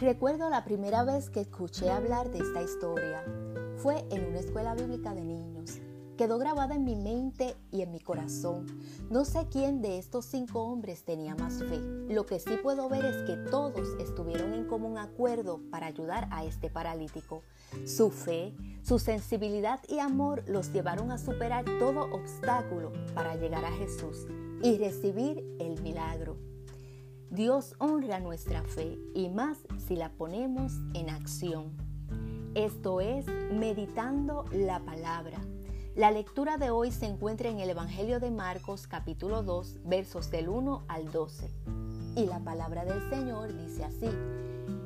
recuerdo la primera vez que escuché hablar de esta historia. Fue en una escuela bíblica de niños. Quedó grabada en mi mente y en mi corazón. No sé quién de estos cinco hombres tenía más fe. Lo que sí puedo ver es que todos estuvieron en común acuerdo para ayudar a este paralítico. Su fe, su sensibilidad y amor los llevaron a superar todo obstáculo para llegar a Jesús y recibir el milagro. Dios honra nuestra fe y más si la ponemos en acción. Esto es meditando la palabra. La lectura de hoy se encuentra en el Evangelio de Marcos capítulo 2 versos del 1 al 12. Y la palabra del Señor dice así.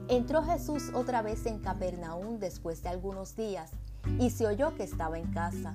Entró Jesús otra vez en Capernaum después de algunos días y se oyó que estaba en casa.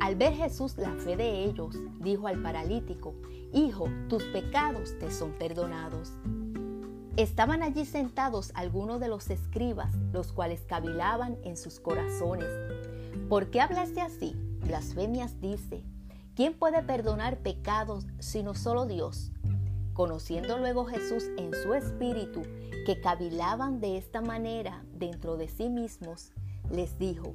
Al ver Jesús la fe de ellos, dijo al paralítico, Hijo, tus pecados te son perdonados. Estaban allí sentados algunos de los escribas, los cuales cavilaban en sus corazones. ¿Por qué hablaste así? Blasfemias dice. ¿Quién puede perdonar pecados sino solo Dios? Conociendo luego Jesús en su espíritu que cavilaban de esta manera dentro de sí mismos, les dijo,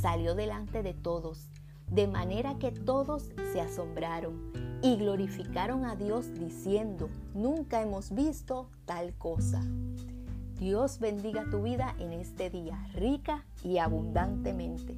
salió delante de todos, de manera que todos se asombraron y glorificaron a Dios diciendo, nunca hemos visto tal cosa. Dios bendiga tu vida en este día, rica y abundantemente.